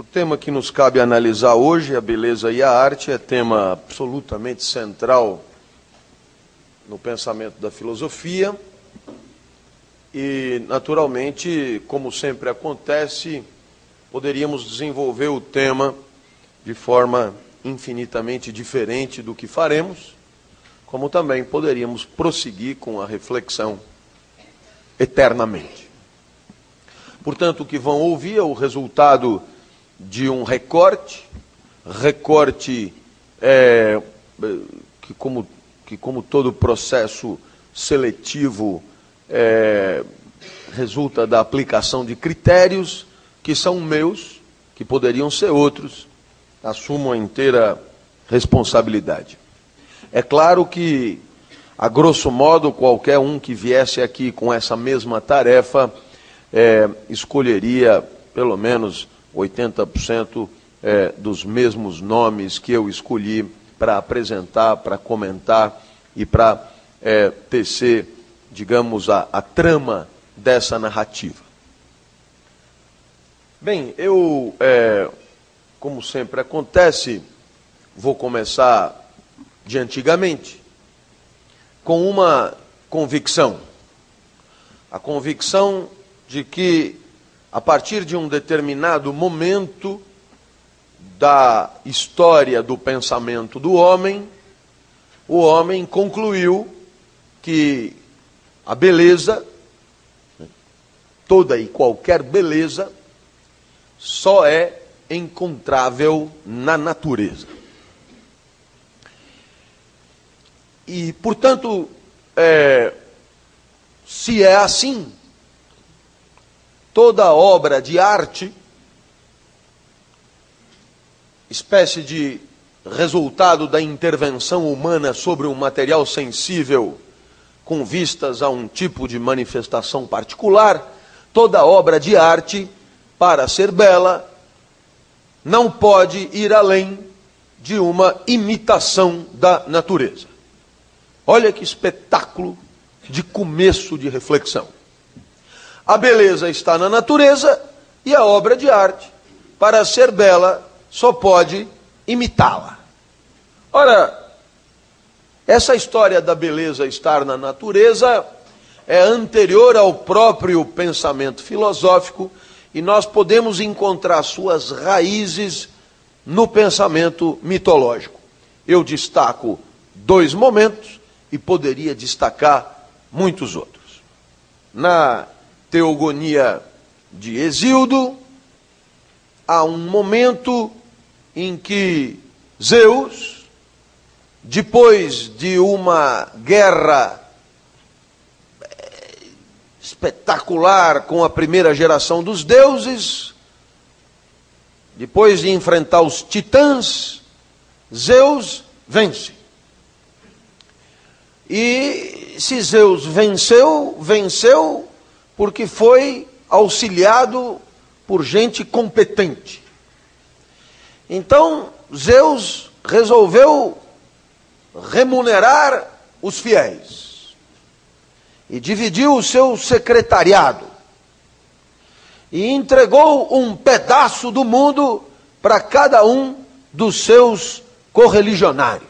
O tema que nos cabe analisar hoje, a beleza e a arte, é tema absolutamente central no pensamento da filosofia. E, naturalmente, como sempre acontece, poderíamos desenvolver o tema de forma infinitamente diferente do que faremos, como também poderíamos prosseguir com a reflexão eternamente. Portanto, o que vão ouvir é o resultado de um recorte, recorte é, que, como, que, como todo processo seletivo, é, resulta da aplicação de critérios que são meus, que poderiam ser outros, assumo a inteira responsabilidade. É claro que, a grosso modo, qualquer um que viesse aqui com essa mesma tarefa é, escolheria pelo menos 80% é, dos mesmos nomes que eu escolhi para apresentar, para comentar e para é, tecer, digamos, a, a trama dessa narrativa. Bem, eu, é, como sempre acontece, vou começar de antigamente, com uma convicção. A convicção de que, a partir de um determinado momento da história do pensamento do homem, o homem concluiu que a beleza, toda e qualquer beleza, só é encontrável na natureza. E, portanto, é, se é assim, toda obra de arte, espécie de resultado da intervenção humana sobre um material sensível com vistas a um tipo de manifestação particular, toda obra de arte, para ser bela, não pode ir além de uma imitação da natureza. Olha que espetáculo de começo de reflexão. A beleza está na natureza e a obra de arte, para ser bela, só pode imitá-la. Ora, essa história da beleza estar na natureza é anterior ao próprio pensamento filosófico e nós podemos encontrar suas raízes no pensamento mitológico. Eu destaco dois momentos e poderia destacar muitos outros. Na teogonia de Exildo, há um momento em que Zeus, depois de uma guerra eh, espetacular com a primeira geração dos deuses, depois de enfrentar os titãs, Zeus vence. E se Zeus venceu, venceu porque foi auxiliado por gente competente. Então, Zeus resolveu remunerar os fiéis e dividiu o seu secretariado e entregou um pedaço do mundo para cada um dos seus correligionários.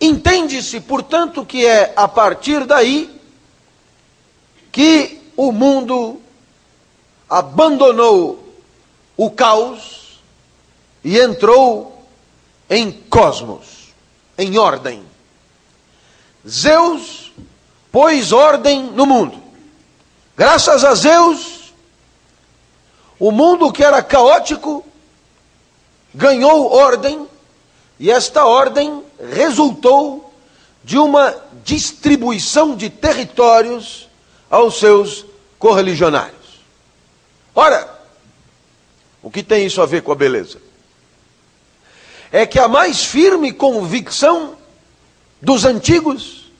Entende-se, portanto, que é a partir daí que o mundo abandonou o caos e entrou em cosmos, em ordem. Zeus pôs ordem no mundo. Graças a Zeus, o mundo que era caótico ganhou ordem, e esta ordem resultou de uma distribuição de territórios aos seus correligionários. Ora, o que tem isso a ver com a beleza? É que a mais firme convicção dos antigos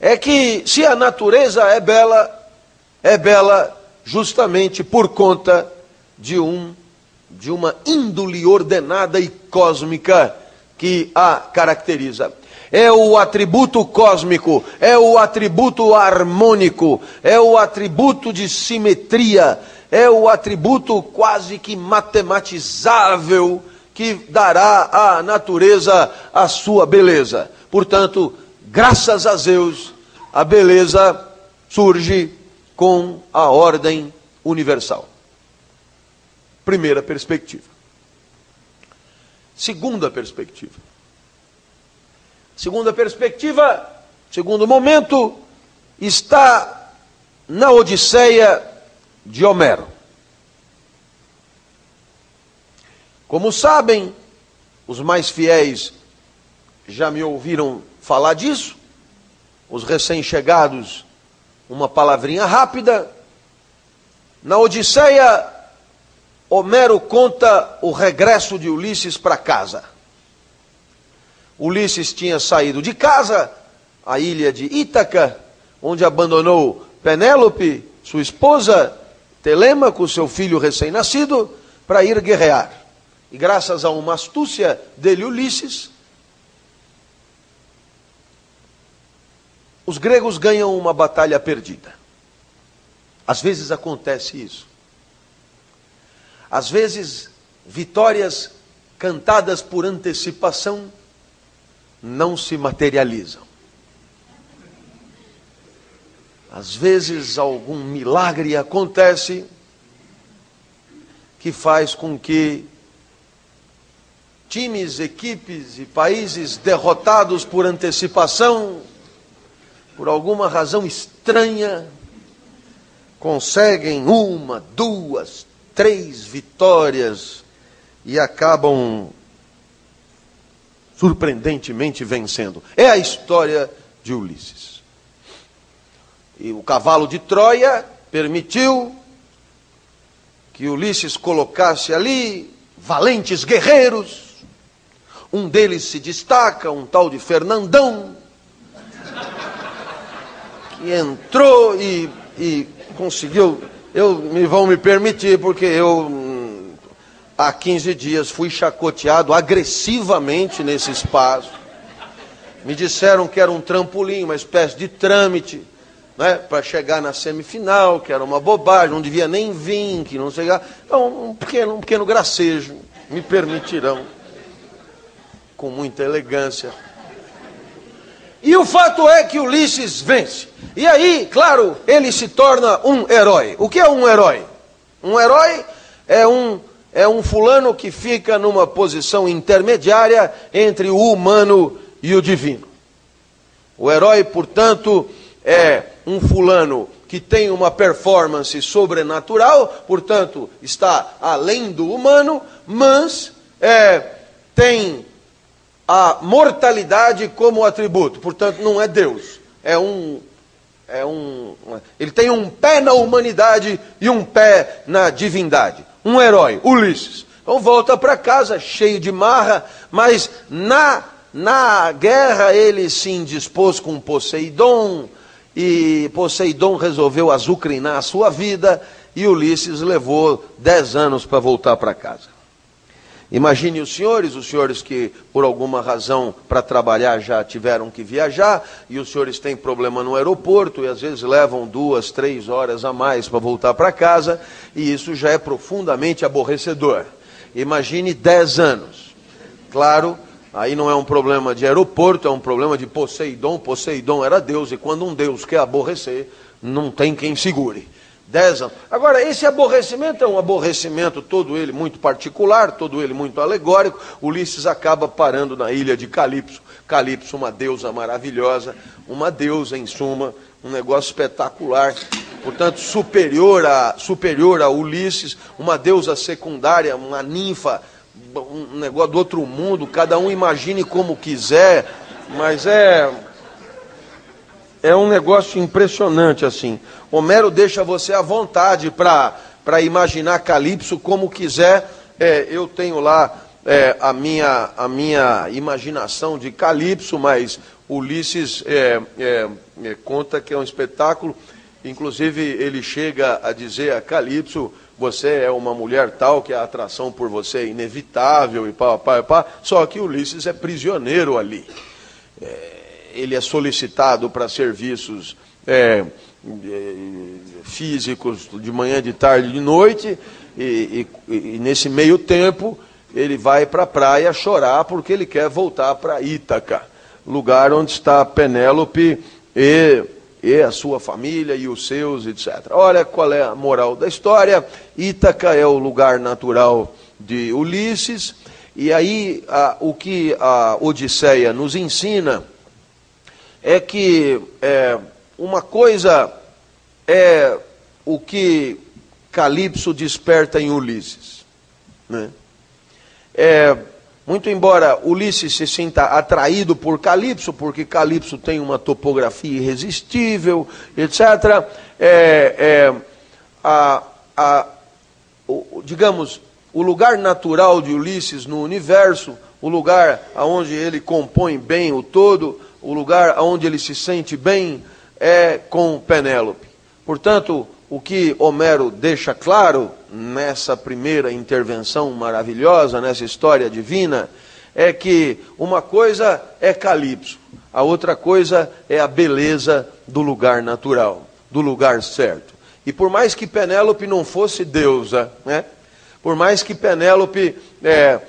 é que se a natureza é bela, é bela justamente por conta de um de uma índole ordenada e cósmica que a caracteriza é o atributo cósmico, é o atributo harmônico, é o atributo de simetria, é o atributo quase que matematizável que dará à natureza a sua beleza. Portanto, graças a Deus, a beleza surge com a ordem universal. Primeira perspectiva. Segunda perspectiva. Segunda perspectiva, segundo momento, está na Odisseia de Homero. Como sabem, os mais fiéis já me ouviram falar disso, os recém-chegados, uma palavrinha rápida. Na Odisseia, Homero conta o regresso de Ulisses para casa. Ulisses tinha saído de casa, a ilha de Ítaca, onde abandonou Penélope, sua esposa, Telêmaco, seu filho recém-nascido, para ir guerrear. E graças a uma astúcia dele, Ulisses, os gregos ganham uma batalha perdida. Às vezes acontece isso. Às vezes, vitórias cantadas por antecipação não se materializam. Às vezes, algum milagre acontece que faz com que times, equipes e países derrotados por antecipação, por alguma razão estranha, conseguem uma, duas, três vitórias e acabam surpreendentemente vencendo. É a história de Ulisses. E o cavalo de Troia permitiu que Ulisses colocasse ali valentes guerreiros. Um deles se destaca, um tal de Fernandão, que entrou e, e conseguiu. Eu me vão me permitir, porque eu há 15 dias fui chacoteado agressivamente nesse espaço. Me disseram que era um trampolim, uma espécie de trâmite, né, para chegar na semifinal, que era uma bobagem, não devia nem vir, que não sei lá. Então, um pequeno, um pequeno gracejo, me permitirão, com muita elegância. E o fato é que Ulisses vence. E aí, claro, ele se torna um herói. O que é um herói? Um herói é um é um fulano que fica numa posição intermediária entre o humano e o divino. O herói, portanto, é um fulano que tem uma performance sobrenatural, portanto, está além do humano, mas é, tem a mortalidade como atributo, portanto, não é Deus, é um. É um ele tem um pé na humanidade e um pé na divindade um herói, Ulisses. Então volta para casa cheio de marra, mas na, na guerra ele se indispôs com Poseidon, e Poseidon resolveu azucrinar a sua vida, e Ulisses levou dez anos para voltar para casa. Imagine os senhores, os senhores que por alguma razão para trabalhar já tiveram que viajar, e os senhores têm problema no aeroporto e às vezes levam duas, três horas a mais para voltar para casa, e isso já é profundamente aborrecedor. Imagine dez anos. Claro, aí não é um problema de aeroporto, é um problema de Poseidon. Poseidon era Deus, e quando um Deus quer aborrecer, não tem quem segure. Dez anos. Agora, esse aborrecimento é um aborrecimento, todo ele muito particular, todo ele muito alegórico. Ulisses acaba parando na ilha de Calipso. Calipso, uma deusa maravilhosa, uma deusa, em suma, um negócio espetacular. Portanto, superior a, superior a Ulisses, uma deusa secundária, uma ninfa, um negócio do outro mundo, cada um imagine como quiser, mas é é um negócio impressionante assim. Homero deixa você à vontade para imaginar Calypso como quiser. É, eu tenho lá é, a, minha, a minha imaginação de Calypso, mas Ulisses é, é, conta que é um espetáculo. Inclusive, ele chega a dizer a Calypso: você é uma mulher tal que a atração por você é inevitável e pá, pá, pá. Só que Ulisses é prisioneiro ali. É, ele é solicitado para serviços é, físicos de manhã, de tarde, de noite, e, e, e nesse meio tempo ele vai para a praia chorar porque ele quer voltar para Ítaca, lugar onde está Penélope e, e a sua família e os seus, etc. Olha qual é a moral da história: Ítaca é o lugar natural de Ulisses, e aí a, o que a Odisseia nos ensina é que é, uma coisa é o que Calipso desperta em Ulisses. Né? É, muito embora Ulisses se sinta atraído por Calipso, porque Calipso tem uma topografia irresistível, etc., é, é, a, a, o, digamos, o lugar natural de Ulisses no universo, o lugar aonde ele compõe bem o todo, o lugar aonde ele se sente bem, é com Penélope. Portanto, o que Homero deixa claro nessa primeira intervenção maravilhosa, nessa história divina, é que uma coisa é Calipso, a outra coisa é a beleza do lugar natural, do lugar certo. E por mais que Penélope não fosse deusa, né? por mais que Penélope é,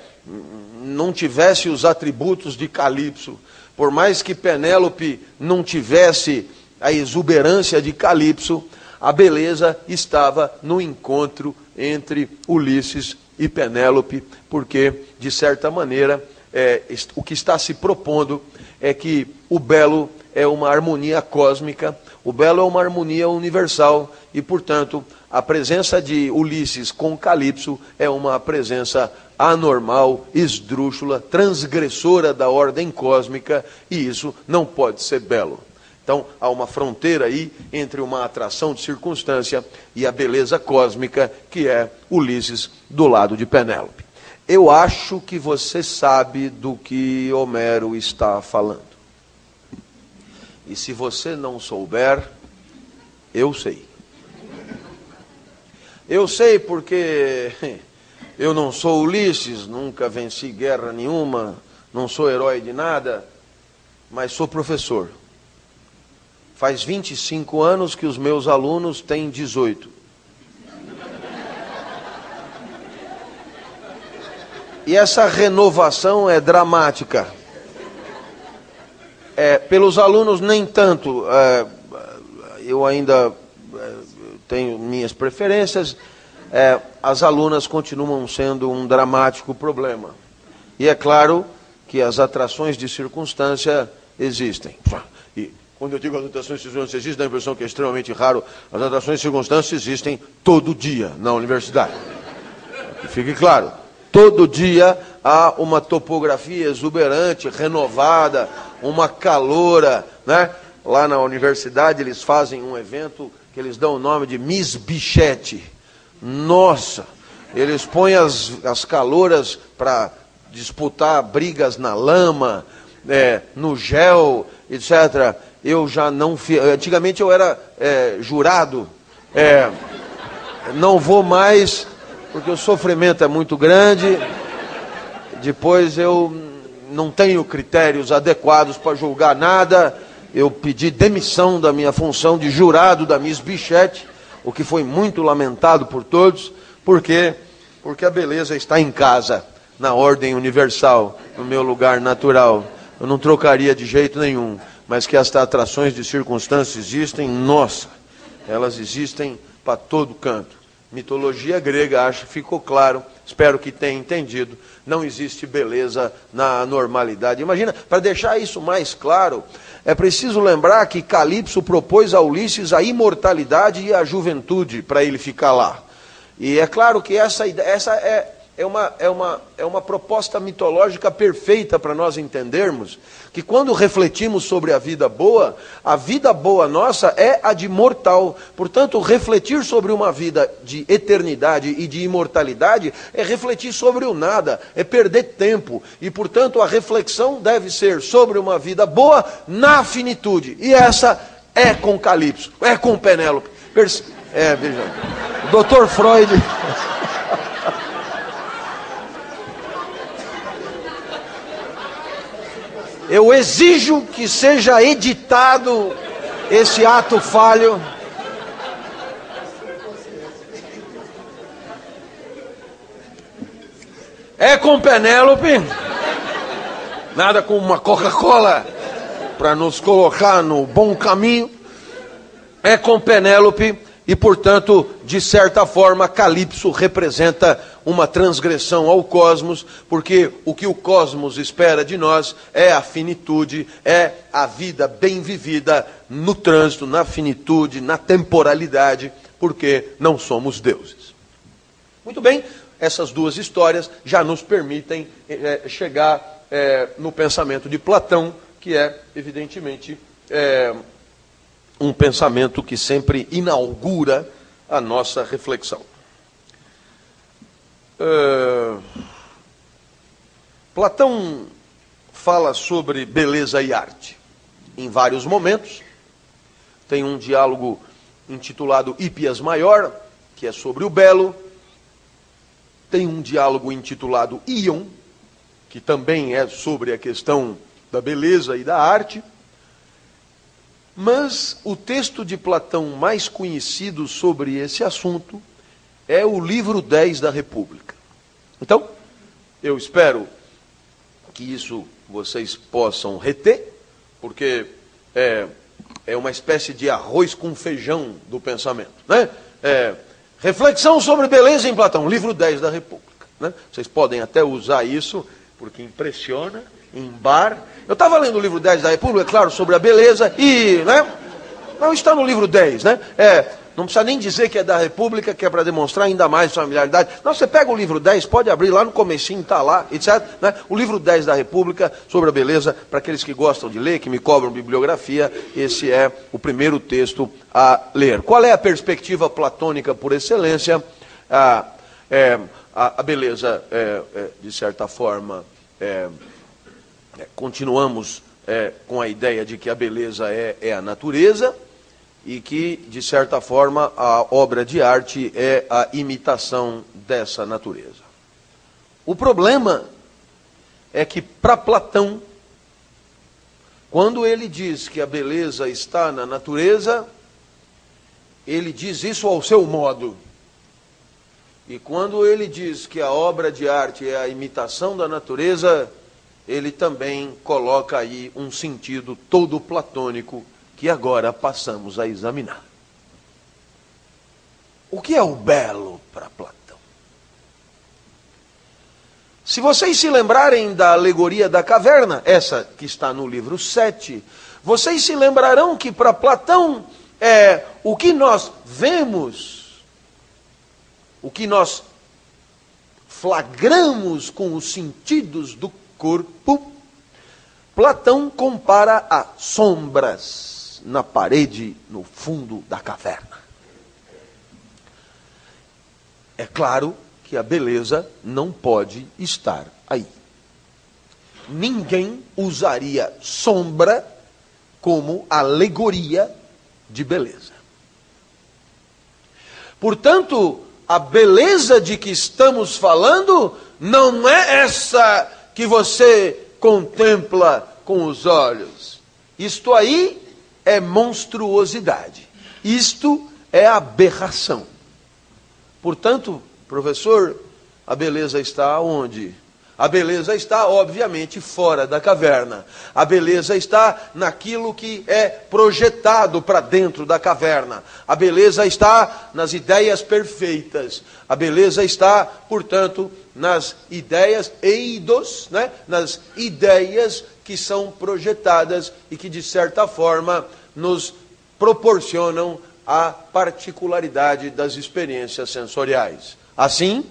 não tivesse os atributos de Calipso, por mais que Penélope não tivesse a exuberância de Calipso, a beleza estava no encontro entre Ulisses e Penélope, porque, de certa maneira, é, o que está se propondo é que o belo é uma harmonia cósmica, o belo é uma harmonia universal, e, portanto, a presença de Ulisses com Calipso é uma presença anormal, esdrúxula, transgressora da ordem cósmica, e isso não pode ser belo. Então, há uma fronteira aí entre uma atração de circunstância e a beleza cósmica, que é Ulisses do lado de Penélope. Eu acho que você sabe do que Homero está falando. E se você não souber, eu sei. Eu sei porque eu não sou Ulisses, nunca venci guerra nenhuma, não sou herói de nada, mas sou professor. Faz 25 anos que os meus alunos têm 18. E essa renovação é dramática. É, pelos alunos, nem tanto. É, eu ainda é, tenho minhas preferências. É, as alunas continuam sendo um dramático problema. E é claro que as atrações de circunstância existem. E quando eu digo as atrações de circunstâncias existem, dá a impressão que é extremamente raro. As atrações de circunstâncias existem todo dia na universidade. Que fique claro. Todo dia há uma topografia exuberante, renovada, uma caloura. Né? Lá na universidade eles fazem um evento que eles dão o nome de Miss Bichette. Nossa! Eles põem as, as calouras para disputar brigas na lama, é, no gel, etc eu já não fiz. Antigamente eu era é, jurado, é, não vou mais, porque o sofrimento é muito grande. Depois eu não tenho critérios adequados para julgar nada. Eu pedi demissão da minha função de jurado da Miss Bichette, o que foi muito lamentado por todos, porque porque a beleza está em casa, na ordem universal, no meu lugar natural. Eu não trocaria de jeito nenhum mas que as atrações de circunstâncias existem, nossa, elas existem para todo canto. Mitologia grega, acho ficou claro, espero que tenha entendido, não existe beleza na normalidade. Imagina, para deixar isso mais claro, é preciso lembrar que Calipso propôs a Ulisses a imortalidade e a juventude para ele ficar lá. E é claro que essa, essa é, é uma, é uma, é uma proposta mitológica perfeita para nós entendermos que quando refletimos sobre a vida boa, a vida boa nossa é a de mortal. Portanto, refletir sobre uma vida de eternidade e de imortalidade é refletir sobre o nada, é perder tempo. E, portanto, a reflexão deve ser sobre uma vida boa na finitude. E essa é com Calipso, é com Penélope. É, veja. Doutor Freud. Eu exijo que seja editado esse ato falho. É com Penélope. Nada com uma Coca-Cola para nos colocar no bom caminho. É com Penélope e, portanto, de certa forma, Calypso representa uma transgressão ao cosmos, porque o que o cosmos espera de nós é a finitude, é a vida bem vivida no trânsito, na finitude, na temporalidade, porque não somos deuses. Muito bem, essas duas histórias já nos permitem é, chegar é, no pensamento de Platão, que é, evidentemente, é, um pensamento que sempre inaugura a nossa reflexão. Uh, Platão fala sobre beleza e arte em vários momentos. Tem um diálogo intitulado Hípias Maior, que é sobre o belo. Tem um diálogo intitulado Ion, que também é sobre a questão da beleza e da arte. Mas o texto de Platão mais conhecido sobre esse assunto é o livro 10 da República. Então, eu espero que isso vocês possam reter, porque é, é uma espécie de arroz com feijão do pensamento. Né? É, reflexão sobre beleza em Platão, livro 10 da República. Né? Vocês podem até usar isso, porque impressiona em bar. Eu estava lendo o livro 10 da República, é claro, sobre a beleza, e. Né? Não está no livro 10, né? É, não precisa nem dizer que é da República, que é para demonstrar ainda mais familiaridade. Não, você pega o livro 10, pode abrir lá no comecinho, está lá, etc. Né? O livro 10 da República, sobre a beleza, para aqueles que gostam de ler, que me cobram bibliografia, esse é o primeiro texto a ler. Qual é a perspectiva platônica por excelência? É, a, a, beleza, é, é, de certa forma, é, é, continuamos é, com a ideia de que a beleza é a natureza e que, de certa forma, a obra de arte é a imitação dessa natureza. O problema é que, para Platão, quando ele diz que a beleza está na natureza, ele diz isso ao seu modo. E quando ele diz que a obra de arte é a imitação da natureza, ele também coloca aí um sentido todo platônico que agora passamos a examinar. O que é o belo para Platão? Se vocês se lembrarem da alegoria da caverna, essa que está no livro 7, vocês se lembrarão que para Platão é o que nós vemos, o que nós flagramos com os sentidos do corpo, Platão compara a sombras na parede, no fundo da caverna. É claro que a beleza não pode estar aí. Ninguém usaria sombra como alegoria de beleza. Portanto, a beleza de que estamos falando não é essa que você contempla com os olhos. Isto aí é monstruosidade. Isto é aberração. Portanto, professor, a beleza está onde? A beleza está, obviamente, fora da caverna. A beleza está naquilo que é projetado para dentro da caverna. A beleza está nas ideias perfeitas. A beleza está, portanto, nas ideias eidos, né? nas ideias que são projetadas e que, de certa forma, nos proporcionam a particularidade das experiências sensoriais. Assim,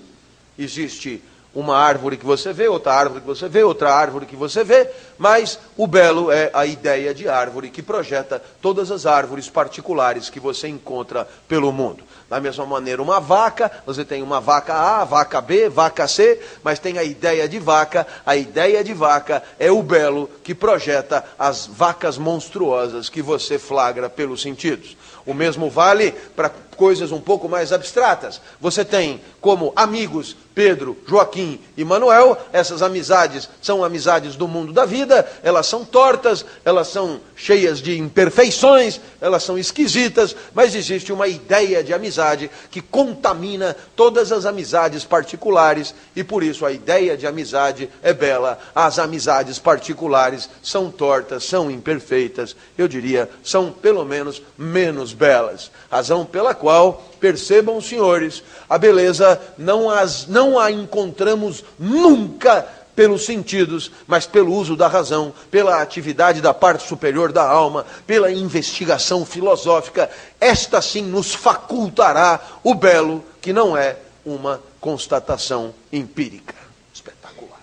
existe uma árvore que você vê, outra árvore que você vê, outra árvore que você vê, mas o belo é a ideia de árvore que projeta todas as árvores particulares que você encontra pelo mundo. Da mesma maneira, uma vaca, você tem uma vaca A, vaca B, vaca C, mas tem a ideia de vaca. A ideia de vaca é o belo que projeta as vacas monstruosas que você flagra pelos sentidos. O mesmo vale para coisas um pouco mais abstratas. Você tem como amigos Pedro, Joaquim e Manuel, essas amizades são amizades do mundo da vida, elas são tortas, elas são cheias de imperfeições, elas são esquisitas, mas existe uma ideia de amizade que contamina todas as amizades particulares e por isso a ideia de amizade é bela. As amizades particulares são tortas, são imperfeitas, eu diria, são pelo menos menos belas. Razão pela qual Percebam, senhores, a beleza não, as, não a encontramos nunca pelos sentidos, mas pelo uso da razão, pela atividade da parte superior da alma, pela investigação filosófica. Esta sim nos facultará o belo, que não é uma constatação empírica. Espetacular.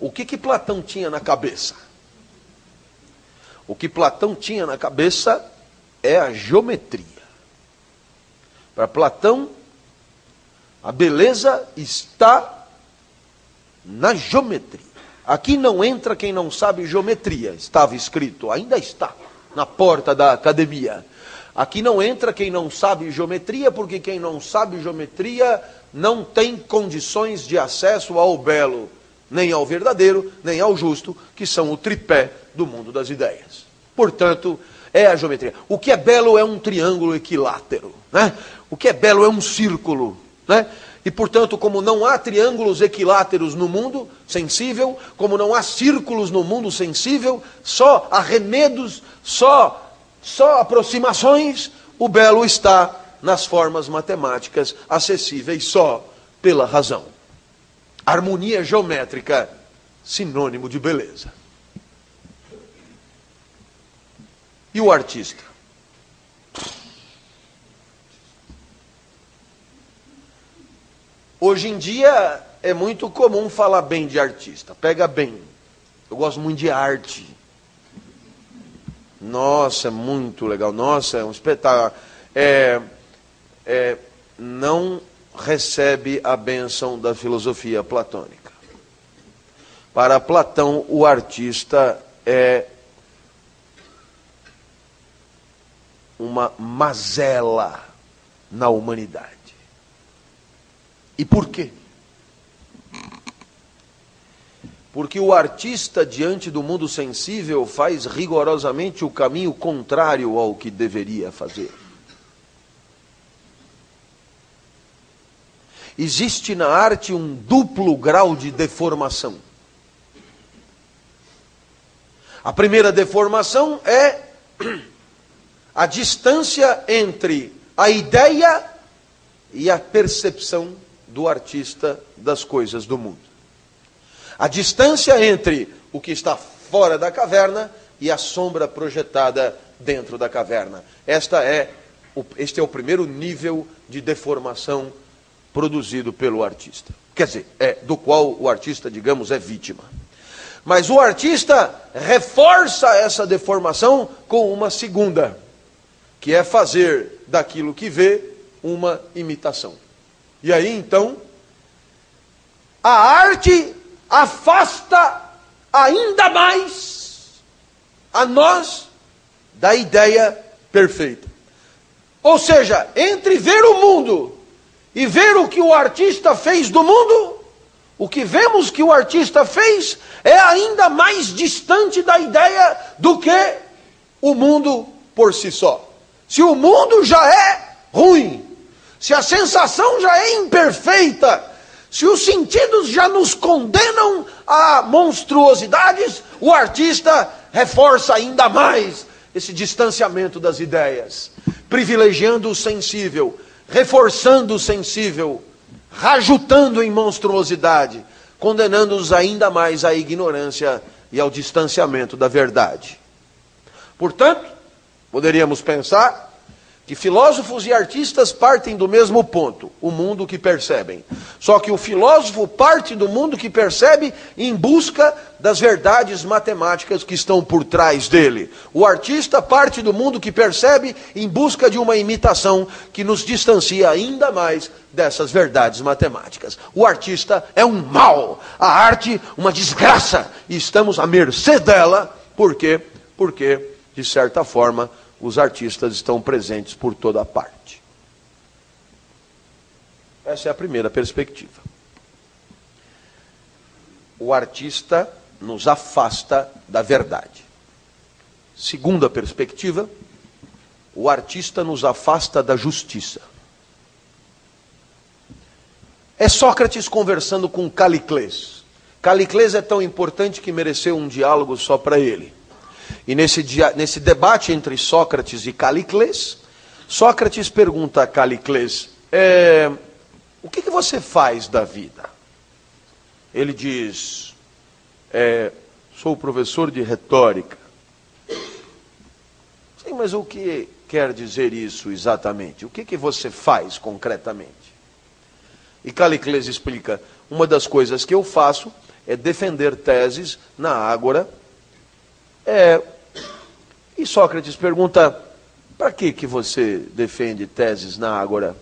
O que que Platão tinha na cabeça? O que Platão tinha na cabeça é a geometria. Para Platão, a beleza está na geometria. Aqui não entra quem não sabe geometria, estava escrito, ainda está na porta da academia. Aqui não entra quem não sabe geometria, porque quem não sabe geometria não tem condições de acesso ao belo, nem ao verdadeiro, nem ao justo, que são o tripé do mundo das ideias. Portanto, é a geometria. O que é belo é um triângulo equilátero. Né? O que é belo é um círculo. Né? E, portanto, como não há triângulos equiláteros no mundo sensível, como não há círculos no mundo sensível, só arremedos, só, só aproximações, o belo está nas formas matemáticas acessíveis só pela razão. Harmonia geométrica, sinônimo de beleza. E o artista? Hoje em dia é muito comum falar bem de artista. Pega bem. Eu gosto muito de arte. Nossa, é muito legal. Nossa, é um espetáculo. É, é, não recebe a bênção da filosofia platônica. Para Platão, o artista é uma mazela na humanidade. E por quê? Porque o artista, diante do mundo sensível, faz rigorosamente o caminho contrário ao que deveria fazer. Existe na arte um duplo grau de deformação. A primeira deformação é a distância entre a ideia e a percepção do artista das coisas do mundo. A distância entre o que está fora da caverna e a sombra projetada dentro da caverna. Esta é este é o primeiro nível de deformação produzido pelo artista. Quer dizer, é do qual o artista, digamos, é vítima. Mas o artista reforça essa deformação com uma segunda que é fazer daquilo que vê uma imitação. E aí então, a arte afasta ainda mais a nós da ideia perfeita. Ou seja, entre ver o mundo e ver o que o artista fez do mundo, o que vemos que o artista fez é ainda mais distante da ideia do que o mundo por si só. Se o mundo já é ruim, se a sensação já é imperfeita, se os sentidos já nos condenam a monstruosidades, o artista reforça ainda mais esse distanciamento das ideias, privilegiando o sensível, reforçando o sensível, rajutando em monstruosidade, condenando-os ainda mais à ignorância e ao distanciamento da verdade. Portanto, Poderíamos pensar que filósofos e artistas partem do mesmo ponto, o mundo que percebem. Só que o filósofo parte do mundo que percebe em busca das verdades matemáticas que estão por trás dele. O artista parte do mundo que percebe em busca de uma imitação que nos distancia ainda mais dessas verdades matemáticas. O artista é um mal, a arte uma desgraça, e estamos à mercê dela, por quê? Porque de certa forma, os artistas estão presentes por toda parte. Essa é a primeira perspectiva. O artista nos afasta da verdade. Segunda perspectiva, o artista nos afasta da justiça. É Sócrates conversando com Calicles. Calicles é tão importante que mereceu um diálogo só para ele. E nesse, dia, nesse debate entre Sócrates e Calicles, Sócrates pergunta a Calicles: é, O que, que, você faz da vida? Ele diz: é, Sou professor de retórica. Sim, mas o que quer dizer isso exatamente? O que, que você faz concretamente? E Calicles explica: uma das coisas que eu faço é defender teses na Ágora. É, e Sócrates pergunta: para que, que você defende teses na Ágora?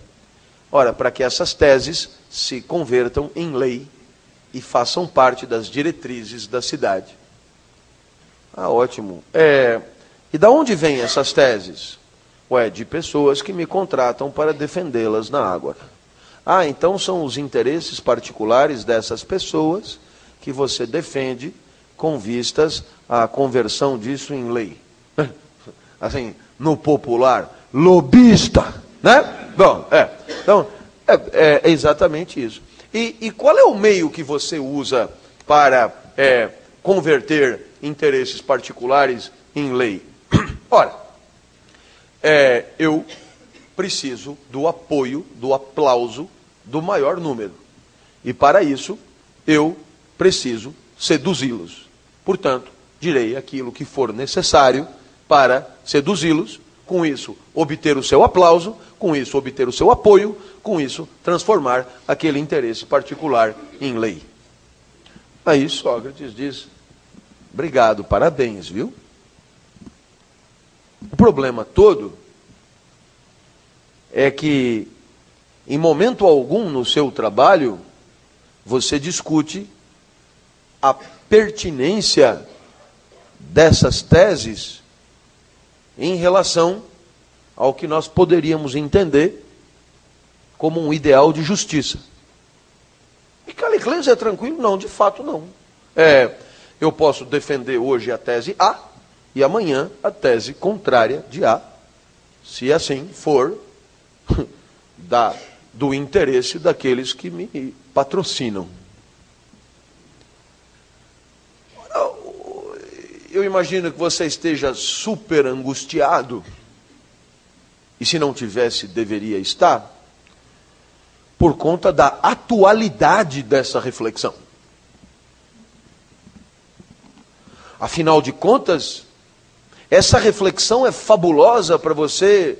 Ora, para que essas teses se convertam em lei e façam parte das diretrizes da cidade. Ah, ótimo. É, e da onde vêm essas teses? Ué, de pessoas que me contratam para defendê-las na Ágora. Ah, então são os interesses particulares dessas pessoas que você defende com vistas à conversão disso em lei. Assim, no popular, lobista, né? Bom, é. Então, é, é exatamente isso. E, e, qual é o meio que você usa para é, converter interesses particulares em lei? Ora, é, eu preciso do apoio, do aplauso do maior número. E para isso, eu preciso seduzi-los. Portanto, direi aquilo que for necessário para seduzi-los, com isso obter o seu aplauso, com isso obter o seu apoio, com isso transformar aquele interesse particular em lei. Aí Sócrates diz: obrigado, parabéns, viu? O problema todo é que em momento algum no seu trabalho, você discute a pertinência dessas teses em relação ao que nós poderíamos entender como um ideal de justiça. E Calicles é tranquilo? Não, de fato não. É, eu posso defender hoje a tese A e amanhã a tese contrária de A, se assim for da do interesse daqueles que me patrocinam. Eu imagino que você esteja super angustiado, e se não tivesse, deveria estar, por conta da atualidade dessa reflexão. Afinal de contas, essa reflexão é fabulosa para você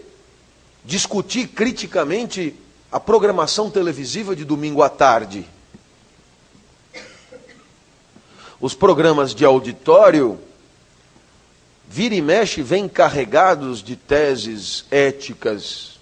discutir criticamente a programação televisiva de domingo à tarde. Os programas de auditório, vira e mexe, vêm carregados de teses éticas,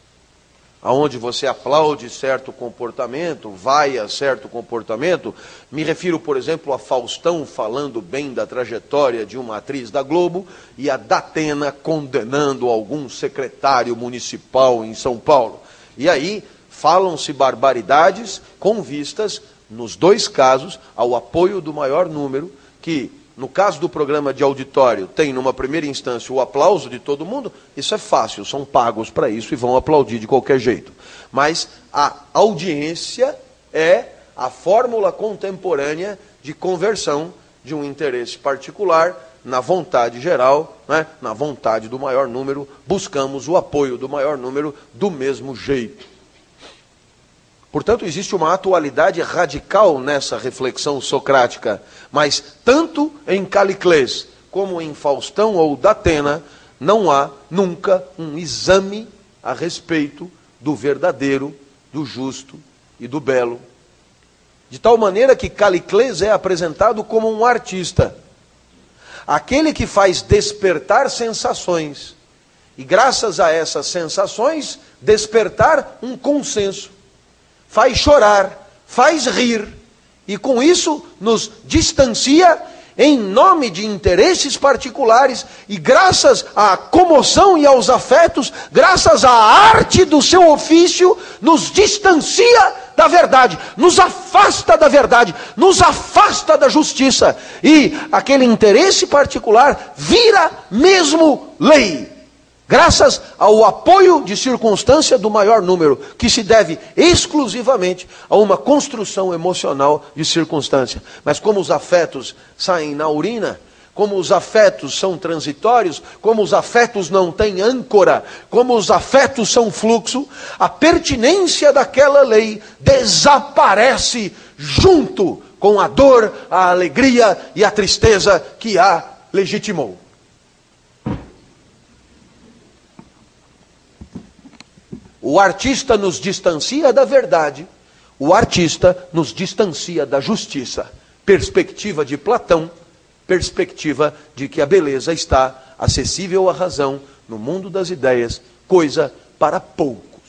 aonde você aplaude certo comportamento, vai a certo comportamento. Me refiro, por exemplo, a Faustão falando bem da trajetória de uma atriz da Globo e a Datena condenando algum secretário municipal em São Paulo. E aí falam-se barbaridades com vistas, nos dois casos, ao apoio do maior número, que, no caso do programa de auditório, tem numa primeira instância o aplauso de todo mundo, isso é fácil, são pagos para isso e vão aplaudir de qualquer jeito. Mas a audiência é a fórmula contemporânea de conversão de um interesse particular na vontade geral, né, na vontade do maior número, buscamos o apoio do maior número do mesmo jeito. Portanto, existe uma atualidade radical nessa reflexão socrática, mas tanto em Calicles como em Faustão ou Datena, não há nunca um exame a respeito do verdadeiro, do justo e do belo. De tal maneira que Calicles é apresentado como um artista, aquele que faz despertar sensações, e graças a essas sensações, despertar um consenso faz chorar, faz rir, e com isso nos distancia em nome de interesses particulares e graças à comoção e aos afetos, graças à arte do seu ofício, nos distancia da verdade, nos afasta da verdade, nos afasta da justiça. E aquele interesse particular vira mesmo lei graças ao apoio de circunstância do maior número, que se deve exclusivamente a uma construção emocional de circunstância. Mas como os afetos saem na urina, como os afetos são transitórios, como os afetos não têm âncora, como os afetos são fluxo, a pertinência daquela lei desaparece junto com a dor, a alegria e a tristeza que a legitimou. O artista nos distancia da verdade, o artista nos distancia da justiça. Perspectiva de Platão, perspectiva de que a beleza está acessível à razão no mundo das ideias, coisa para poucos.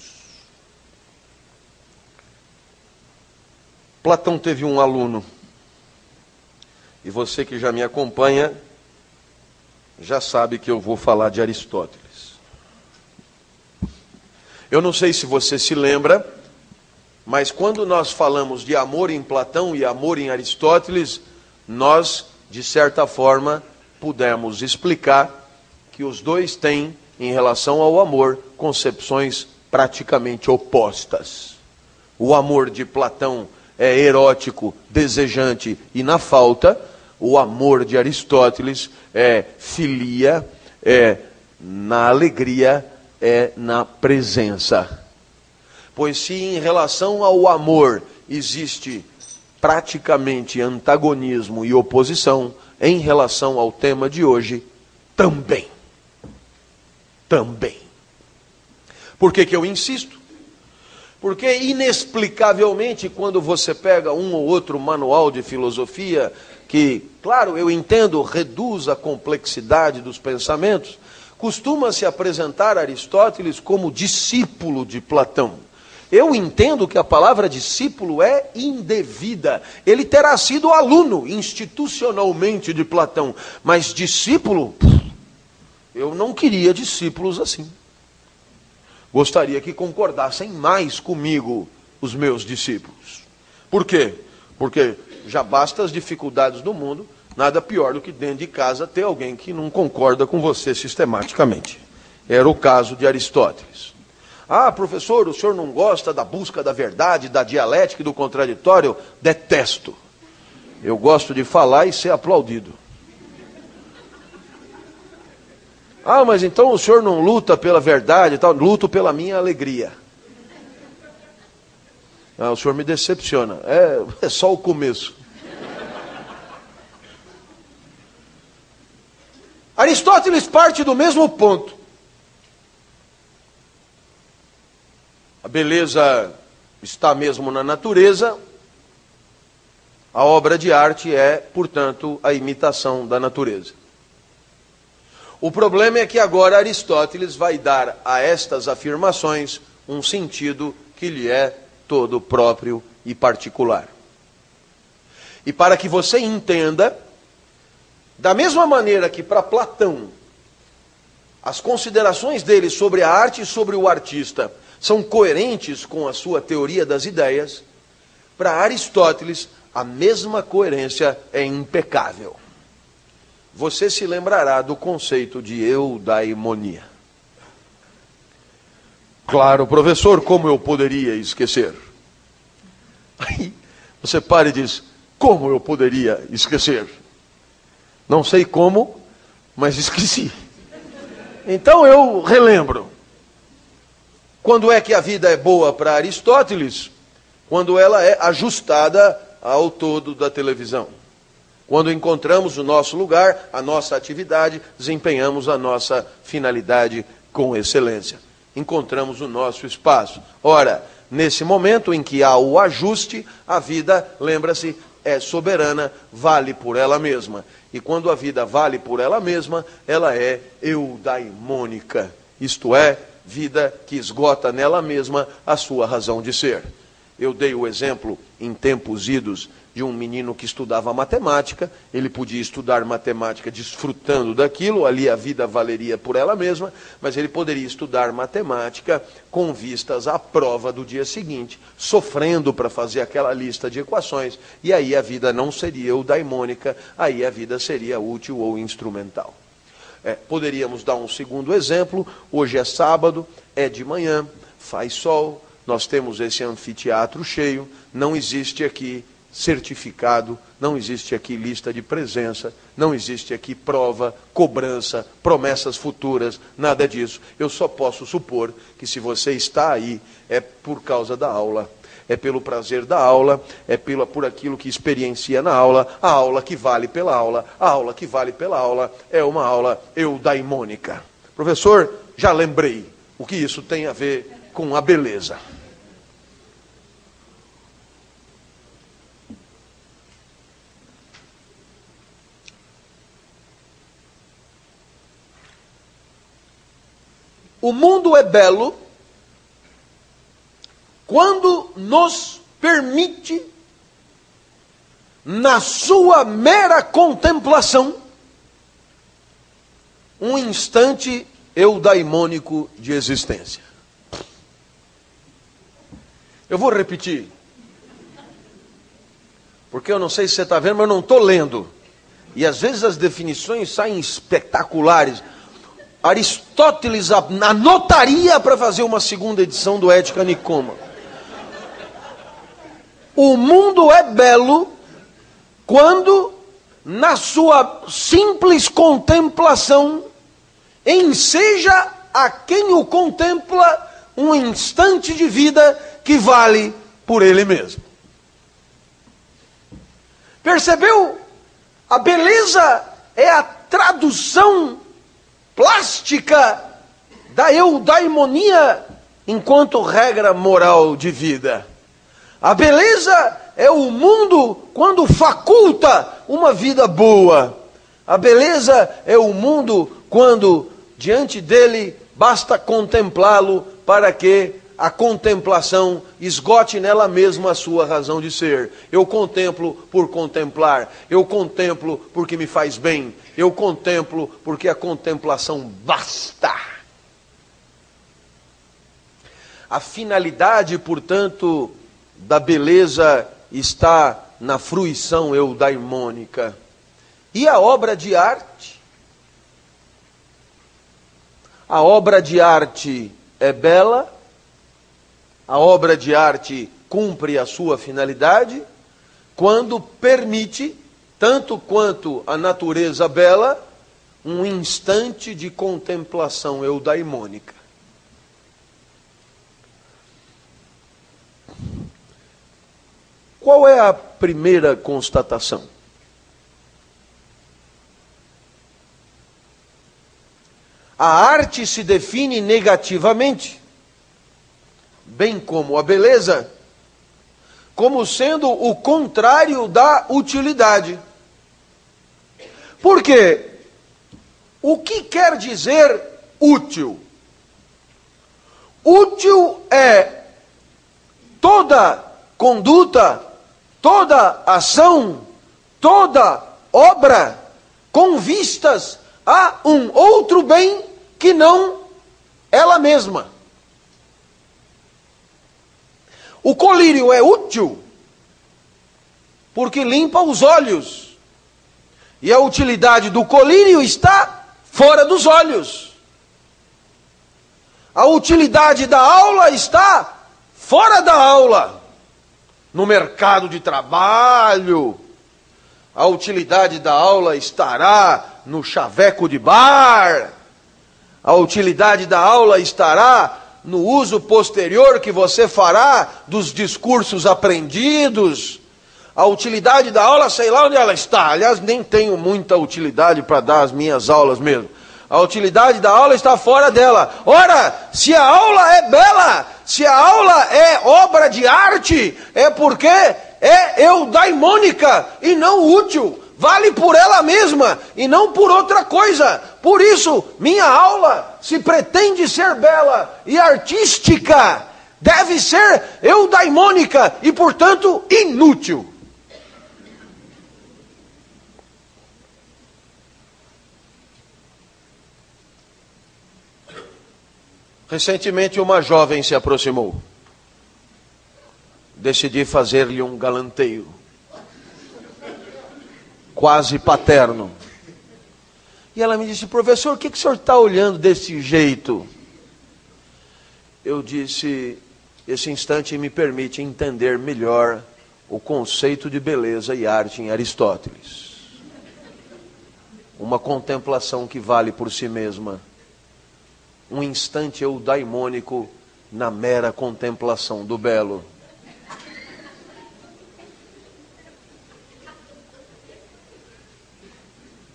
Platão teve um aluno, e você que já me acompanha, já sabe que eu vou falar de Aristóteles. Eu não sei se você se lembra, mas quando nós falamos de amor em Platão e amor em Aristóteles, nós, de certa forma, pudemos explicar que os dois têm, em relação ao amor, concepções praticamente opostas. O amor de Platão é erótico, desejante e na falta, o amor de Aristóteles é filia, é na alegria é na presença. Pois se em relação ao amor existe praticamente antagonismo e oposição, em relação ao tema de hoje, também. Também. Por que, que eu insisto? Porque, inexplicavelmente, quando você pega um ou outro manual de filosofia, que, claro, eu entendo, reduz a complexidade dos pensamentos, costuma-se apresentar Aristóteles como discípulo de Platão. Eu entendo que a palavra discípulo é indevida. Ele terá sido aluno institucionalmente de Platão, mas discípulo, eu não queria discípulos assim. Gostaria que concordassem mais comigo os meus discípulos. Por quê? Porque já basta as dificuldades do mundo, Nada pior do que dentro de casa ter alguém que não concorda com você sistematicamente. Era o caso de Aristóteles. Ah, professor, o senhor não gosta da busca da verdade, da dialética e do contraditório? Detesto. Eu gosto de falar e ser aplaudido. Ah, mas então o senhor não luta pela verdade e tal? Luto pela minha alegria. Ah, o senhor me decepciona. É, é só o começo. Aristóteles parte do mesmo ponto. A beleza está mesmo na natureza. A obra de arte é, portanto, a imitação da natureza. O problema é que agora Aristóteles vai dar a estas afirmações um sentido que lhe é todo próprio e particular. E para que você entenda da mesma maneira que para Platão, as considerações dele sobre a arte e sobre o artista são coerentes com a sua teoria das ideias, para Aristóteles, a mesma coerência é impecável. Você se lembrará do conceito de eudaimonia. Claro, professor, como eu poderia esquecer? Aí você para e diz: como eu poderia esquecer? Não sei como, mas esqueci. Então eu relembro. Quando é que a vida é boa para Aristóteles? Quando ela é ajustada ao todo da televisão. Quando encontramos o nosso lugar, a nossa atividade, desempenhamos a nossa finalidade com excelência. Encontramos o nosso espaço. Ora, nesse momento em que há o ajuste, a vida, lembra-se, é soberana, vale por ela mesma. E quando a vida vale por ela mesma, ela é eudaimônica, isto é, vida que esgota nela mesma a sua razão de ser. Eu dei o exemplo em tempos idos de um menino que estudava matemática, ele podia estudar matemática desfrutando daquilo, ali a vida valeria por ela mesma, mas ele poderia estudar matemática com vistas à prova do dia seguinte, sofrendo para fazer aquela lista de equações, e aí a vida não seria eudaimônica, aí a vida seria útil ou instrumental. É, poderíamos dar um segundo exemplo, hoje é sábado, é de manhã, faz sol, nós temos esse anfiteatro cheio, não existe aqui certificado, não existe aqui lista de presença, não existe aqui prova, cobrança, promessas futuras, nada disso. Eu só posso supor que se você está aí é por causa da aula, é pelo prazer da aula, é pela, por aquilo que experiencia na aula, a aula que vale pela aula, a aula que vale pela aula é uma aula eudaimônica. Professor, já lembrei o que isso tem a ver com a beleza. O mundo é belo quando nos permite, na sua mera contemplação, um instante eudaimônico de existência. Eu vou repetir, porque eu não sei se você está vendo, mas eu não estou lendo. E às vezes as definições saem espetaculares. Aristóteles anotaria para fazer uma segunda edição do Ética Nicoma. O mundo é belo quando, na sua simples contemplação, enseja a quem o contempla um instante de vida que vale por ele mesmo. Percebeu? A beleza é a tradução plástica da eudaimonia enquanto regra moral de vida. A beleza é o mundo quando faculta uma vida boa. A beleza é o mundo quando diante dele basta contemplá-lo para que a contemplação esgote nela mesma a sua razão de ser. Eu contemplo por contemplar, eu contemplo porque me faz bem, eu contemplo porque a contemplação basta. A finalidade, portanto, da beleza está na fruição eudaimônica. E a obra de arte? A obra de arte é bela a obra de arte cumpre a sua finalidade quando permite, tanto quanto a natureza bela, um instante de contemplação eudaimônica. Qual é a primeira constatação? A arte se define negativamente bem como a beleza, como sendo o contrário da utilidade. Por quê? O que quer dizer útil? Útil é toda conduta, toda ação, toda obra com vistas a um outro bem que não ela mesma. O colírio é útil porque limpa os olhos. E a utilidade do colírio está fora dos olhos. A utilidade da aula está fora da aula. No mercado de trabalho. A utilidade da aula estará no chaveco de bar. A utilidade da aula estará no uso posterior que você fará dos discursos aprendidos. A utilidade da aula, sei lá onde ela está. Aliás, nem tenho muita utilidade para dar as minhas aulas mesmo. A utilidade da aula está fora dela. Ora, se a aula é bela, se a aula é obra de arte, é porque é eudaimônica e não útil vale por ela mesma e não por outra coisa. Por isso, minha aula, se pretende ser bela e artística, deve ser eudaimônica e, portanto, inútil. Recentemente, uma jovem se aproximou. Decidi fazer-lhe um galanteio, quase paterno. E ela me disse: Professor, o que, que o senhor está olhando desse jeito? Eu disse: Esse instante me permite entender melhor o conceito de beleza e arte em Aristóteles. Uma contemplação que vale por si mesma um instante eudaimônico na mera contemplação do belo.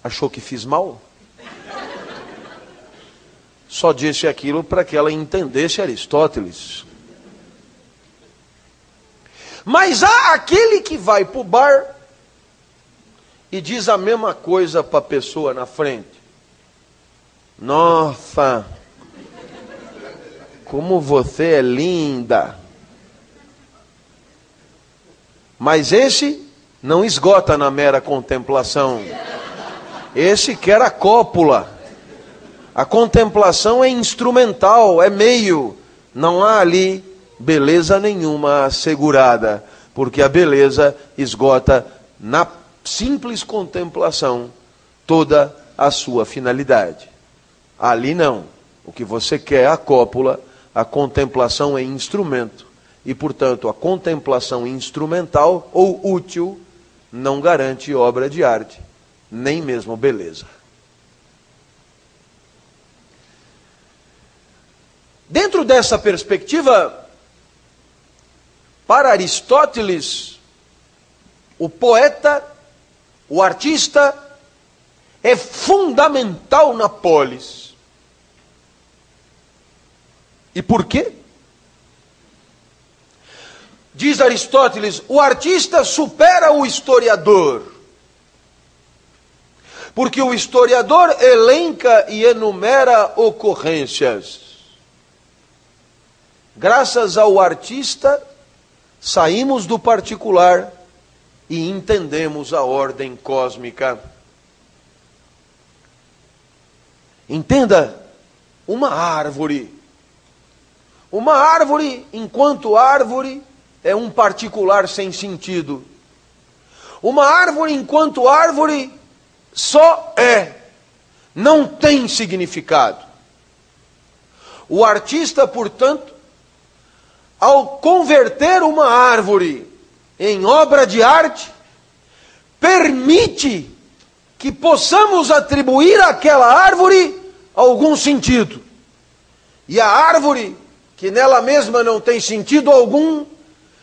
Achou que fiz mal? Só disse aquilo para que ela entendesse Aristóteles. Mas há aquele que vai para o bar e diz a mesma coisa para a pessoa na frente. Nossa, como você é linda. Mas esse não esgota na mera contemplação. Esse quer a cópula. A contemplação é instrumental, é meio. Não há ali beleza nenhuma assegurada, porque a beleza esgota na simples contemplação toda a sua finalidade. Ali não. O que você quer é a cópula a contemplação é instrumento. E, portanto, a contemplação instrumental ou útil não garante obra de arte, nem mesmo beleza. Dentro dessa perspectiva, para Aristóteles, o poeta, o artista, é fundamental na polis. E por quê? Diz Aristóteles: o artista supera o historiador. Porque o historiador elenca e enumera ocorrências. Graças ao artista, saímos do particular e entendemos a ordem cósmica. Entenda, uma árvore uma árvore, enquanto árvore, é um particular sem sentido. Uma árvore, enquanto árvore, só é, não tem significado. O artista, portanto, ao converter uma árvore em obra de arte, permite que possamos atribuir àquela árvore algum sentido. E a árvore que nela mesma não tem sentido algum,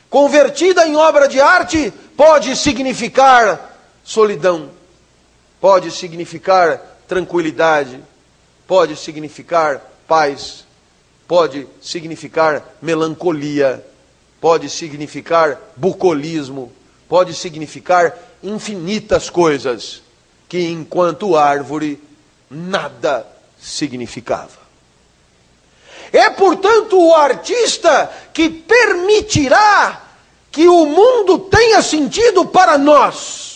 convertida em obra de arte, pode significar solidão, pode significar tranquilidade, pode significar paz, pode significar melancolia, pode significar bucolismo, pode significar infinitas coisas que enquanto árvore nada significava. É, portanto, o artista que permitirá que o mundo tenha sentido para nós.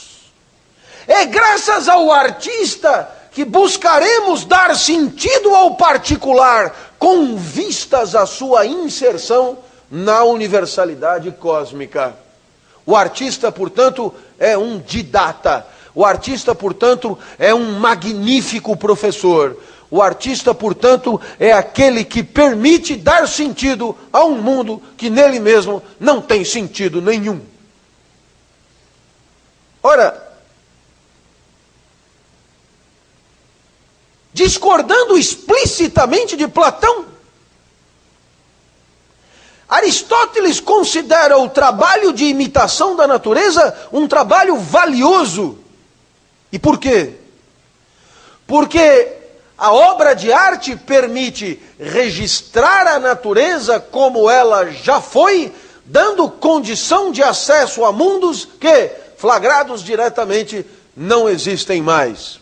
É graças ao artista que buscaremos dar sentido ao particular, com vistas à sua inserção na universalidade cósmica. O artista, portanto, é um didata. O artista, portanto, é um magnífico professor. O artista, portanto, é aquele que permite dar sentido a um mundo que nele mesmo não tem sentido nenhum. Ora, discordando explicitamente de Platão, Aristóteles considera o trabalho de imitação da natureza um trabalho valioso. E por quê? Porque a obra de arte permite registrar a natureza como ela já foi, dando condição de acesso a mundos que, flagrados diretamente, não existem mais.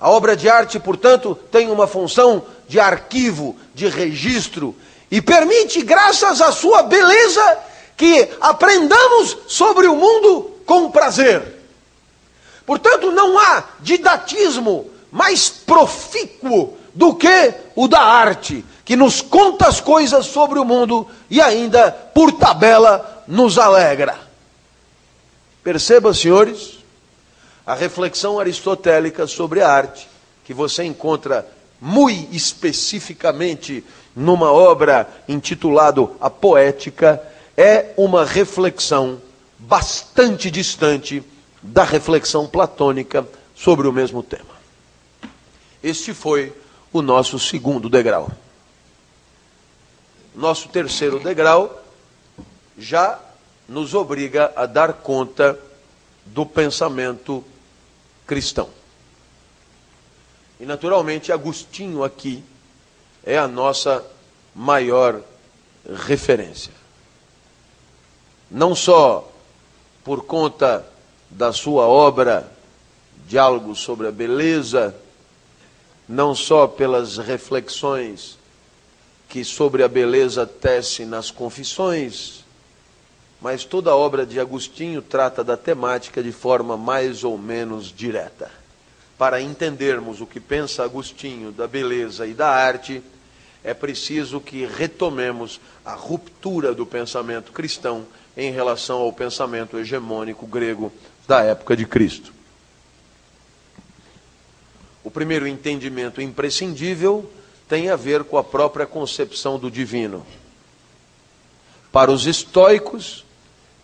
A obra de arte, portanto, tem uma função de arquivo, de registro, e permite, graças à sua beleza, que aprendamos sobre o mundo com prazer. Portanto, não há didatismo mais profícuo do que o da arte, que nos conta as coisas sobre o mundo e ainda, por tabela, nos alegra. Perceba, senhores, a reflexão aristotélica sobre a arte, que você encontra muito especificamente numa obra intitulada A Poética, é uma reflexão bastante distante da reflexão platônica sobre o mesmo tema. Este foi o nosso segundo degrau. Nosso terceiro degrau já nos obriga a dar conta do pensamento cristão. E naturalmente, Agostinho aqui é a nossa maior referência. Não só por conta da sua obra Diálogos sobre a Beleza, não só pelas reflexões que sobre a beleza tece nas confissões, mas toda a obra de Agostinho trata da temática de forma mais ou menos direta. Para entendermos o que pensa Agostinho da beleza e da arte, é preciso que retomemos a ruptura do pensamento cristão em relação ao pensamento hegemônico grego da época de Cristo. O primeiro entendimento imprescindível tem a ver com a própria concepção do divino. Para os estoicos,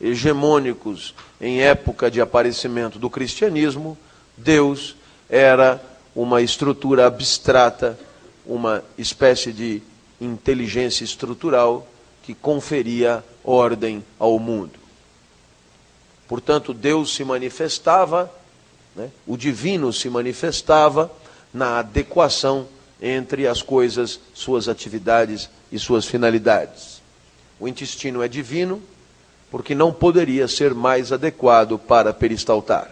hegemônicos em época de aparecimento do cristianismo, Deus era uma estrutura abstrata, uma espécie de inteligência estrutural que conferia ordem ao mundo. Portanto, Deus se manifestava né? O divino se manifestava na adequação entre as coisas, suas atividades e suas finalidades. O intestino é divino porque não poderia ser mais adequado para peristaltar.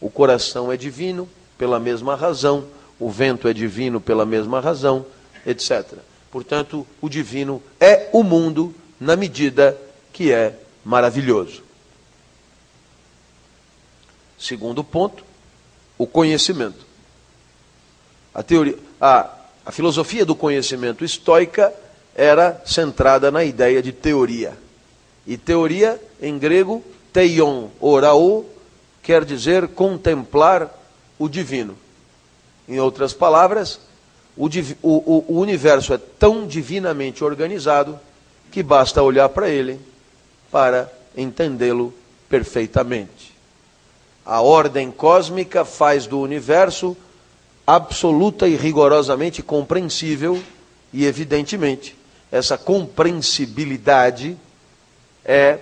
O coração é divino pela mesma razão, o vento é divino pela mesma razão, etc. Portanto, o divino é o mundo na medida que é maravilhoso. Segundo ponto, o conhecimento. A, teoria, a, a filosofia do conhecimento estoica era centrada na ideia de teoria. E teoria, em grego, teion, orao, quer dizer contemplar o divino. Em outras palavras, o, o, o universo é tão divinamente organizado que basta olhar para ele para entendê-lo perfeitamente. A ordem cósmica faz do universo absoluta e rigorosamente compreensível, e evidentemente, essa compreensibilidade é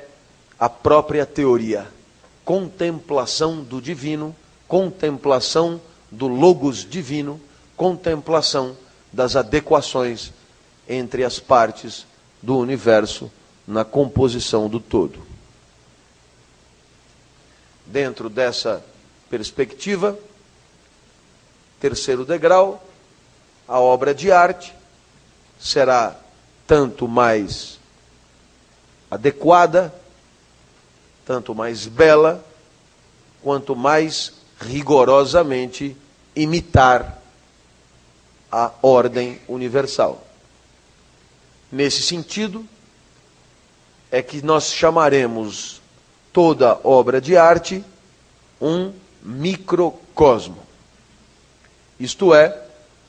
a própria teoria. Contemplação do divino, contemplação do logos divino, contemplação das adequações entre as partes do universo na composição do todo. Dentro dessa perspectiva, terceiro degrau, a obra de arte será tanto mais adequada, tanto mais bela, quanto mais rigorosamente imitar a ordem universal. Nesse sentido, é que nós chamaremos toda obra de arte um microcosmo. Isto é,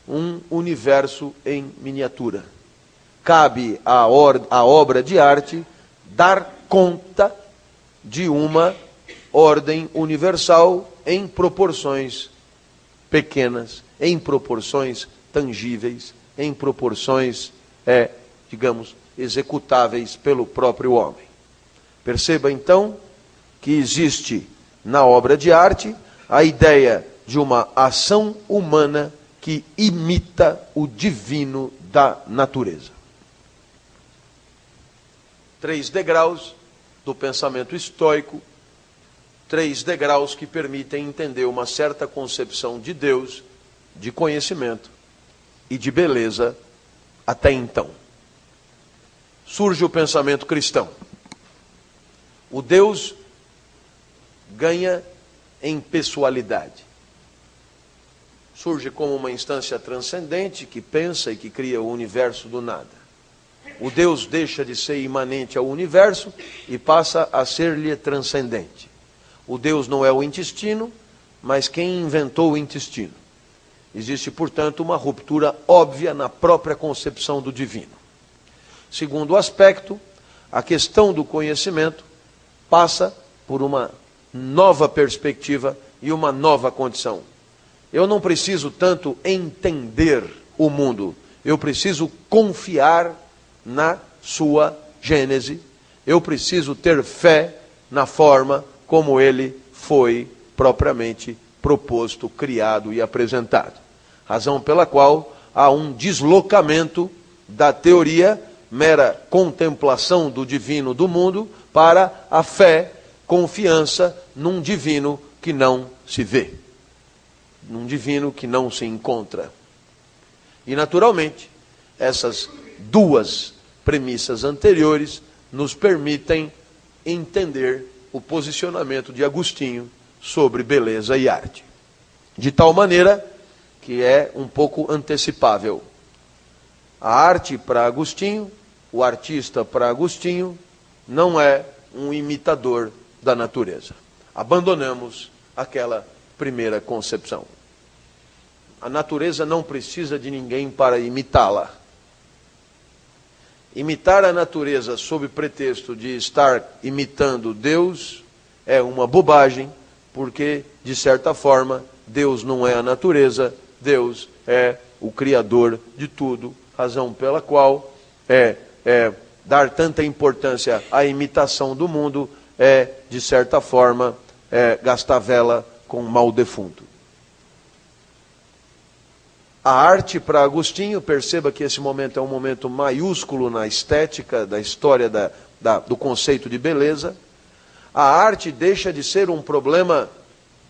um universo em miniatura. Cabe à, obra de arte dar conta de uma ordem universal em proporções pequenas, em proporções tangíveis, em proporções, é, digamos, executáveis pelo próprio homem. Perceba então que existe na obra de arte a ideia de uma ação humana que imita o divino da natureza. Três degraus do pensamento estoico, três degraus que permitem entender uma certa concepção de Deus, de conhecimento e de beleza até então. surge o pensamento cristão. O Deus ganha em pessoalidade. Surge como uma instância transcendente que pensa e que cria o universo do nada. O Deus deixa de ser imanente ao universo e passa a ser-lhe transcendente. O Deus não é o intestino, mas quem inventou o intestino. Existe, portanto, uma ruptura óbvia na própria concepção do divino. Segundo aspecto, a questão do conhecimento passa por uma nova perspectiva e uma nova condição. Eu não preciso tanto entender o mundo, eu preciso confiar na sua gênese, eu preciso ter fé na forma como ele foi propriamente proposto, criado e apresentado. Razão pela qual há um deslocamento da teoria, mera contemplação do divino do mundo, para a fé, confiança num divino que não se vê, num divino que não se encontra. E, naturalmente, essas duas premissas anteriores nos permitem entender o posicionamento de Agostinho sobre beleza e arte. De tal maneira que é um pouco antecipável. A arte para Agostinho, o artista para Agostinho, não é um imitador da natureza. Abandonamos aquela primeira concepção. A natureza não precisa de ninguém para imitá-la. Imitar a natureza sob pretexto de estar imitando Deus é uma bobagem, porque, de certa forma, Deus não é a natureza, Deus é o Criador de tudo, razão pela qual é, é dar tanta importância à imitação do mundo é, de certa forma, é, gastar vela com mal defunto. A arte para Agostinho, perceba que esse momento é um momento maiúsculo na estética da história da, da, do conceito de beleza. A arte deixa de ser um problema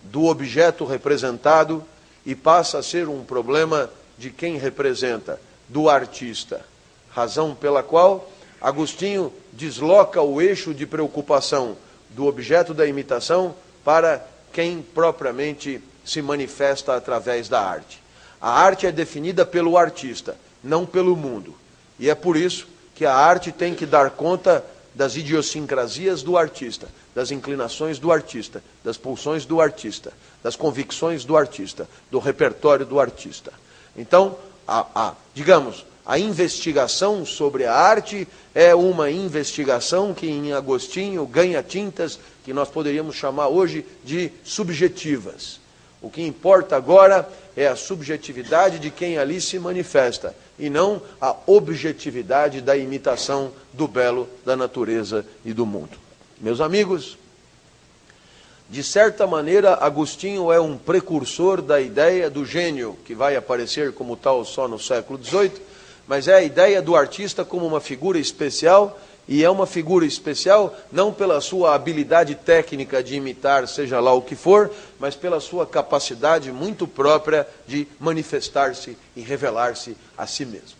do objeto representado e passa a ser um problema de quem representa, do artista. Razão pela qual Agostinho desloca o eixo de preocupação do objeto da imitação para quem propriamente se manifesta através da arte. A arte é definida pelo artista, não pelo mundo. E é por isso que a arte tem que dar conta das idiosincrasias do artista, das inclinações do artista, das pulsões do artista, das convicções do artista, do repertório do artista. Então, a, a, digamos, a investigação sobre a arte é uma investigação que em Agostinho ganha tintas que nós poderíamos chamar hoje de subjetivas. O que importa agora é a subjetividade de quem ali se manifesta e não a objetividade da imitação do belo da natureza e do mundo. Meus amigos, de certa maneira, Agostinho é um precursor da ideia do gênio, que vai aparecer como tal só no século XVIII, mas é a ideia do artista como uma figura especial e é uma figura especial não pela sua habilidade técnica de imitar, seja lá o que for, mas pela sua capacidade muito própria de manifestar-se e revelar-se a si mesmo.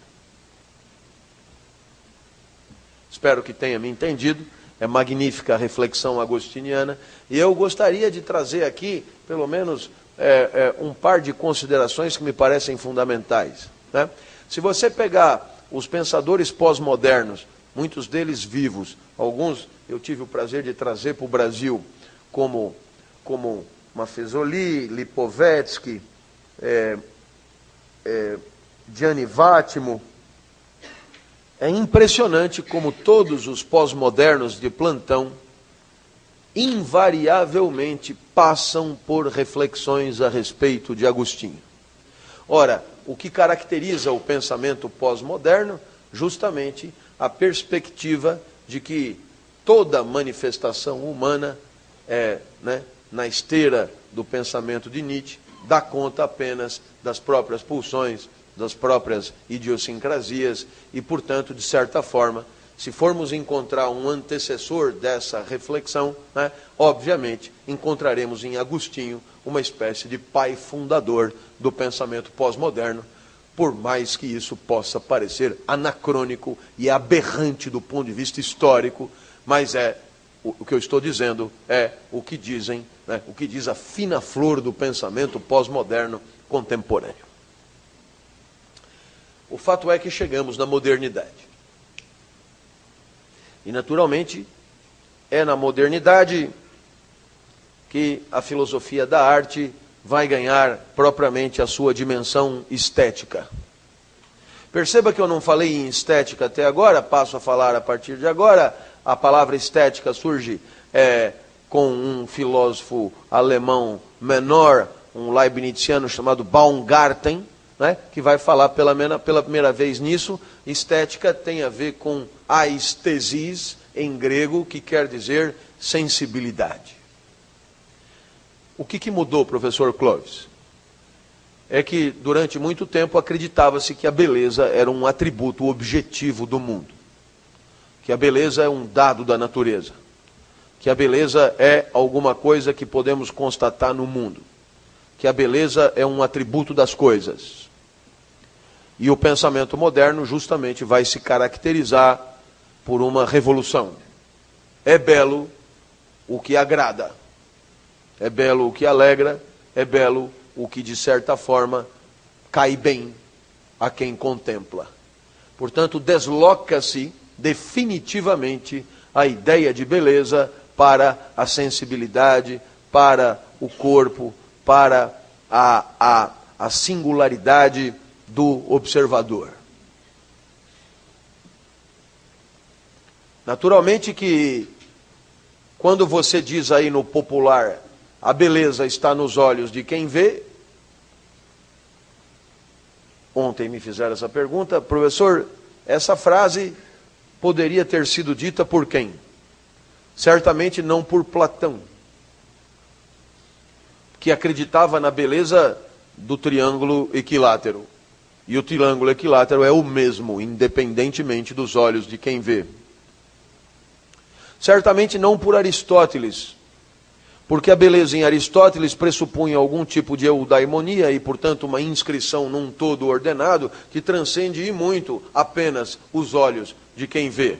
Espero que tenha me entendido. É magnífica a reflexão agostiniana. E eu gostaria de trazer aqui, pelo menos, é, é, um par de considerações que me parecem fundamentais. Né? Se você pegar os pensadores pós-modernos, muitos deles vivos. Alguns eu tive o prazer de trazer para o Brasil, como, como Mafezoli, Lipovetsky, é, é, Gianni Vattimo. É impressionante como todos os pós-modernos de plantão invariavelmente passam por reflexões a respeito de Agostinho. Ora, o que caracteriza o pensamento pós-moderno? Justamente a perspectiva de que toda manifestação humana é, né, na esteira do pensamento de Nietzsche, dá conta apenas das próprias pulsões, das próprias idiosincrasias e, portanto, de certa forma, se formos encontrar um antecessor dessa reflexão, né, obviamente encontraremos em Agostinho uma espécie de pai fundador do pensamento pós-moderno, por mais que isso possa parecer anacrônico e aberrante do ponto de vista histórico, mas é o, que eu estou dizendo é o que dizem, né, o que diz a fina flor do pensamento pós-moderno contemporâneo. O fato é que chegamos na modernidade. E naturalmente é na modernidade que a filosofia da arte vai ganhar propriamente a sua dimensão estética. Perceba que eu não falei em estética até agora, passo a falar a partir de agora. A palavra estética surge é, com um filósofo alemão menor, um leibniziano chamado Baumgarten, né, que vai falar pela, pela primeira vez nisso. Estética tem a ver com aistesis, em grego, que quer dizer sensibilidade. O que, que mudou, professor Clóvis? É que durante muito tempo acreditava-se que a beleza era um atributo objetivo do mundo, que a beleza é um dado da natureza, que a beleza é alguma coisa que podemos constatar no mundo, que a beleza é um atributo das coisas. E o pensamento moderno justamente vai se caracterizar por uma revolução. É belo o que agrada. É belo o que alegra, é belo o que, de certa forma, cai bem a quem contempla. Portanto, desloca-se definitivamente a ideia de beleza para a sensibilidade, para o corpo, para a, a, a singularidade do observador. Naturalmente que, quando você diz aí no popular, a beleza está nos olhos de quem vê. Ontem me fizeram essa pergunta, professor, essa frase poderia ter sido dita por quem? Certamente não por Platão, que acreditava na beleza do triângulo equilátero. E o triângulo equilátero é o mesmo, independentemente dos olhos de quem vê. Certamente não por Aristóteles, porque a beleza em Aristóteles pressupunha algum tipo de eudaimonia e, portanto, uma inscrição num todo ordenado que transcende e muito apenas os olhos de quem vê.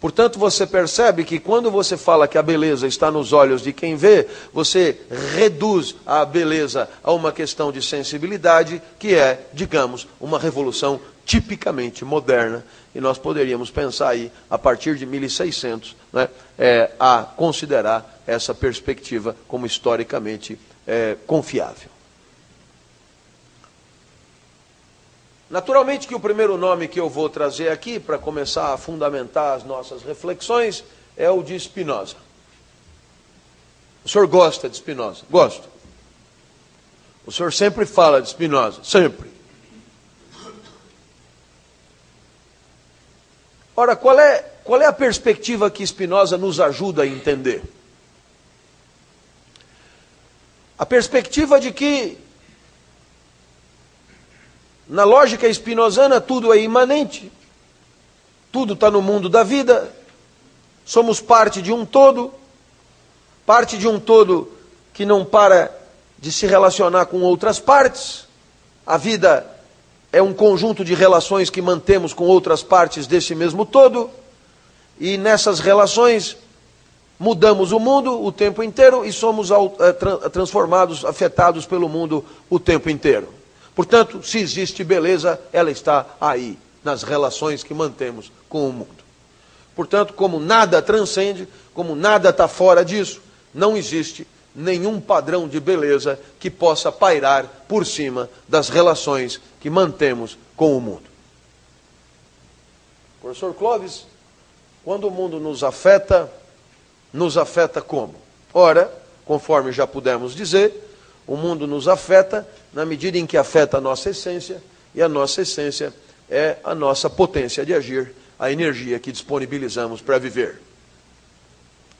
Portanto, você percebe que quando você fala que a beleza está nos olhos de quem vê, você reduz a beleza a uma questão de sensibilidade, que é, digamos, uma revolução tipicamente moderna e nós poderíamos pensar aí, a partir de 1600, né, é, a considerar essa perspectiva como historicamente é, confiável. Naturalmente que o primeiro nome que eu vou trazer aqui, para começar a fundamentar as nossas reflexões, é o de Spinoza. O senhor gosta de Spinoza? Gosto. O senhor sempre fala de Spinoza, sempre. Ora, qual é, qual é a perspectiva que Spinoza nos ajuda a entender? A perspectiva de que, na lógica espinosana, tudo é imanente, tudo está no mundo da vida, somos parte de um todo, parte de um todo que não para de se relacionar com outras partes, a vida é um conjunto de relações que mantemos com outras partes desse mesmo todo, e nessas relações mudamos o mundo o tempo inteiro e somos eh, transformados, afetados pelo mundo o tempo inteiro. Portanto, se existe beleza, ela está aí, nas relações que mantemos com o mundo. Portanto, como nada transcende, como nada está fora disso, não existe nenhum padrão de beleza que possa pairar por cima das relações que mantemos com o mundo. Professor Clóvis, quando o mundo nos afeta, nos afeta como? Ora, conforme já pudemos dizer, o mundo nos afeta na medida em que afeta a nossa essência, e a nossa essência é a nossa potência de agir, a energia que disponibilizamos para viver.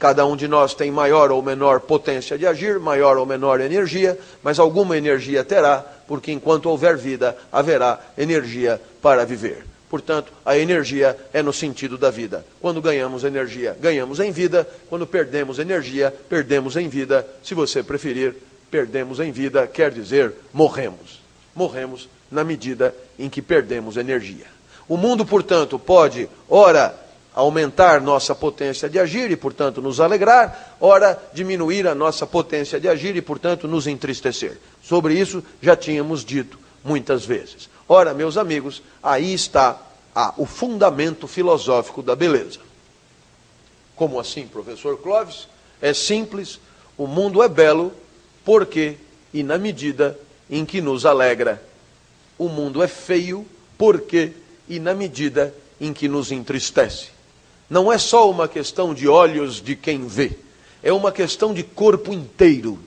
Cada um de nós tem maior ou menor potência de agir, maior ou menor energia, mas alguma energia terá, porque enquanto houver vida, haverá energia para viver. Portanto, a energia é no sentido da vida. Quando ganhamos energia, ganhamos em vida. Quando perdemos energia, perdemos em vida. Se você preferir, perdemos em vida, quer dizer, morremos. morremos na medida em que perdemos energia. O mundo, portanto, pode, ora, aumentar nossa potência de agir e, portanto, nos alegrar, ora, diminuir a nossa potência de agir e, portanto, nos entristecer. Sobre isso já tínhamos dito muitas vezes. Ora, meus amigos, aí está a, o fundamento filosófico da beleza. Como assim, professor Clóvis? É simples, o mundo é belo porque e na medida em que nos alegra. O mundo é feio porque e na medida em que nos entristece. Não é só uma questão de olhos de quem vê, é uma questão de corpo inteiro.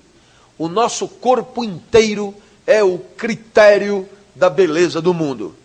O nosso corpo inteiro é o critério da beleza do mundo.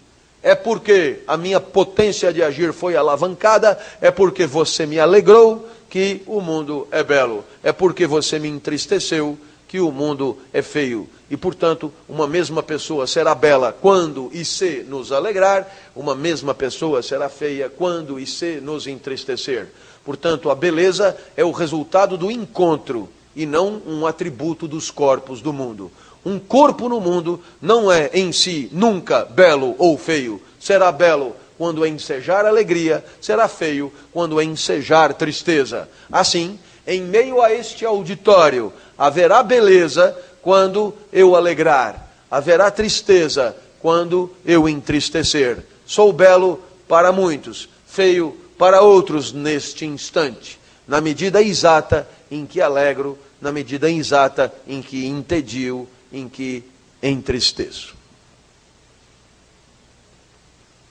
É porque a minha potência de agir foi alavancada, é porque você me alegrou que o mundo é belo, é porque você me entristeceu que o mundo é feio. E, portanto, uma mesma pessoa será bela quando e se nos alegrar, uma mesma pessoa será feia quando e se nos entristecer. Portanto, a beleza é o resultado do encontro e não um atributo dos corpos do mundo. Um corpo no mundo não é em si nunca belo ou feio. Será belo quando ensejar alegria, será feio quando ensejar tristeza. Assim, em meio a este auditório, haverá beleza quando eu alegrar, haverá tristeza quando eu entristecer. Sou belo para muitos, feio para outros neste instante, na medida exata em que alegro, na medida exata em que entedio em que entristeço.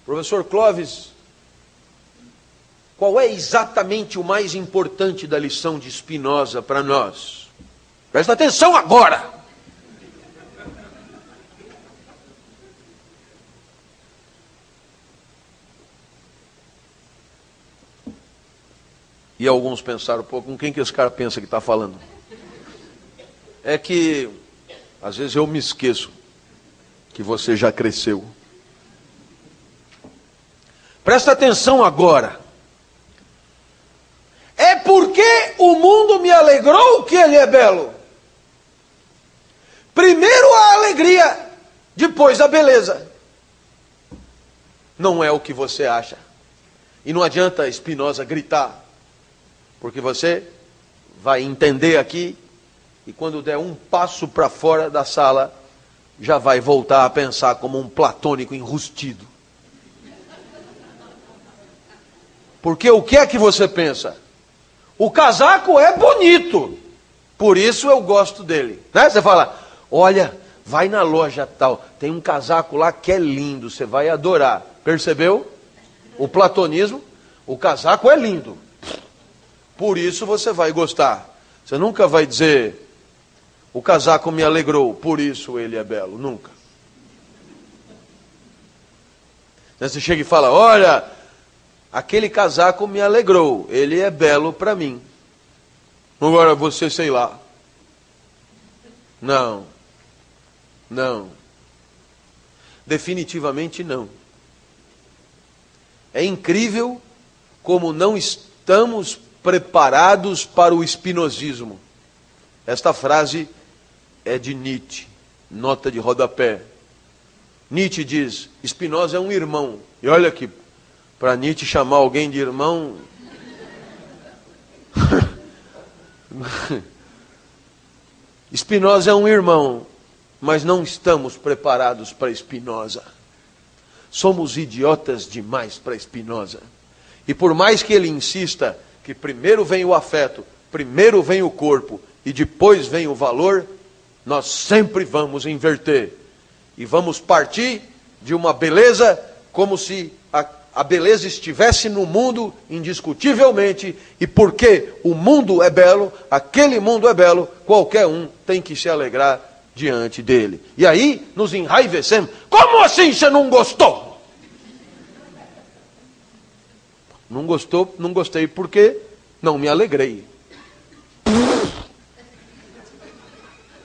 Professor Clóvis, qual é exatamente o mais importante da lição de Spinoza para nós? Presta atenção agora! E alguns pensaram, pô, com quem que esse cara pensa que está falando? É que às vezes eu me esqueço que você já cresceu. Presta atenção agora. Porque o mundo me alegrou que ele é belo. Primeiro a alegria, depois a beleza. Não é o que você acha. E não adianta Espinosa gritar, porque você vai entender aqui e quando der um passo para fora da sala, já vai voltar a pensar como um platônico enrustido. Porque o que é que você pensa? O casaco é bonito, por isso eu gosto dele. Né? Você fala, olha, vai na loja tal, tem um casaco lá que é lindo, você vai adorar. Percebeu? O platonismo, o casaco é lindo. Por isso você vai gostar. Você nunca vai dizer, o casaco me alegrou, por isso ele é belo. Nunca. Você chega e fala: Olha, aquele casaco me alegrou, ele é belo para mim. Agora você, sei lá. Não. Não. Definitivamente não. É incrível como não estamos preparados para o espinosismo. Esta frase é de Nietzsche, nota de rodapé. Nietzsche diz: Spinoza é um irmão. E olha aqui, para Nietzsche chamar alguém de irmão. Spinoza é um irmão, mas não estamos preparados para Spinoza. Somos idiotas demais para Spinoza. E por mais que ele insista que primeiro vem o afeto, primeiro vem o corpo e depois vem o valor, nós sempre vamos inverter. E vamos partir de uma beleza como se a, a beleza estivesse no mundo indiscutivelmente, e porque o mundo é belo, aquele mundo é belo, qualquer um tem que se alegrar diante dele. E aí nos enraivecemos. Como assim você não gostou? Não gostou, não gostei porque não me alegrei.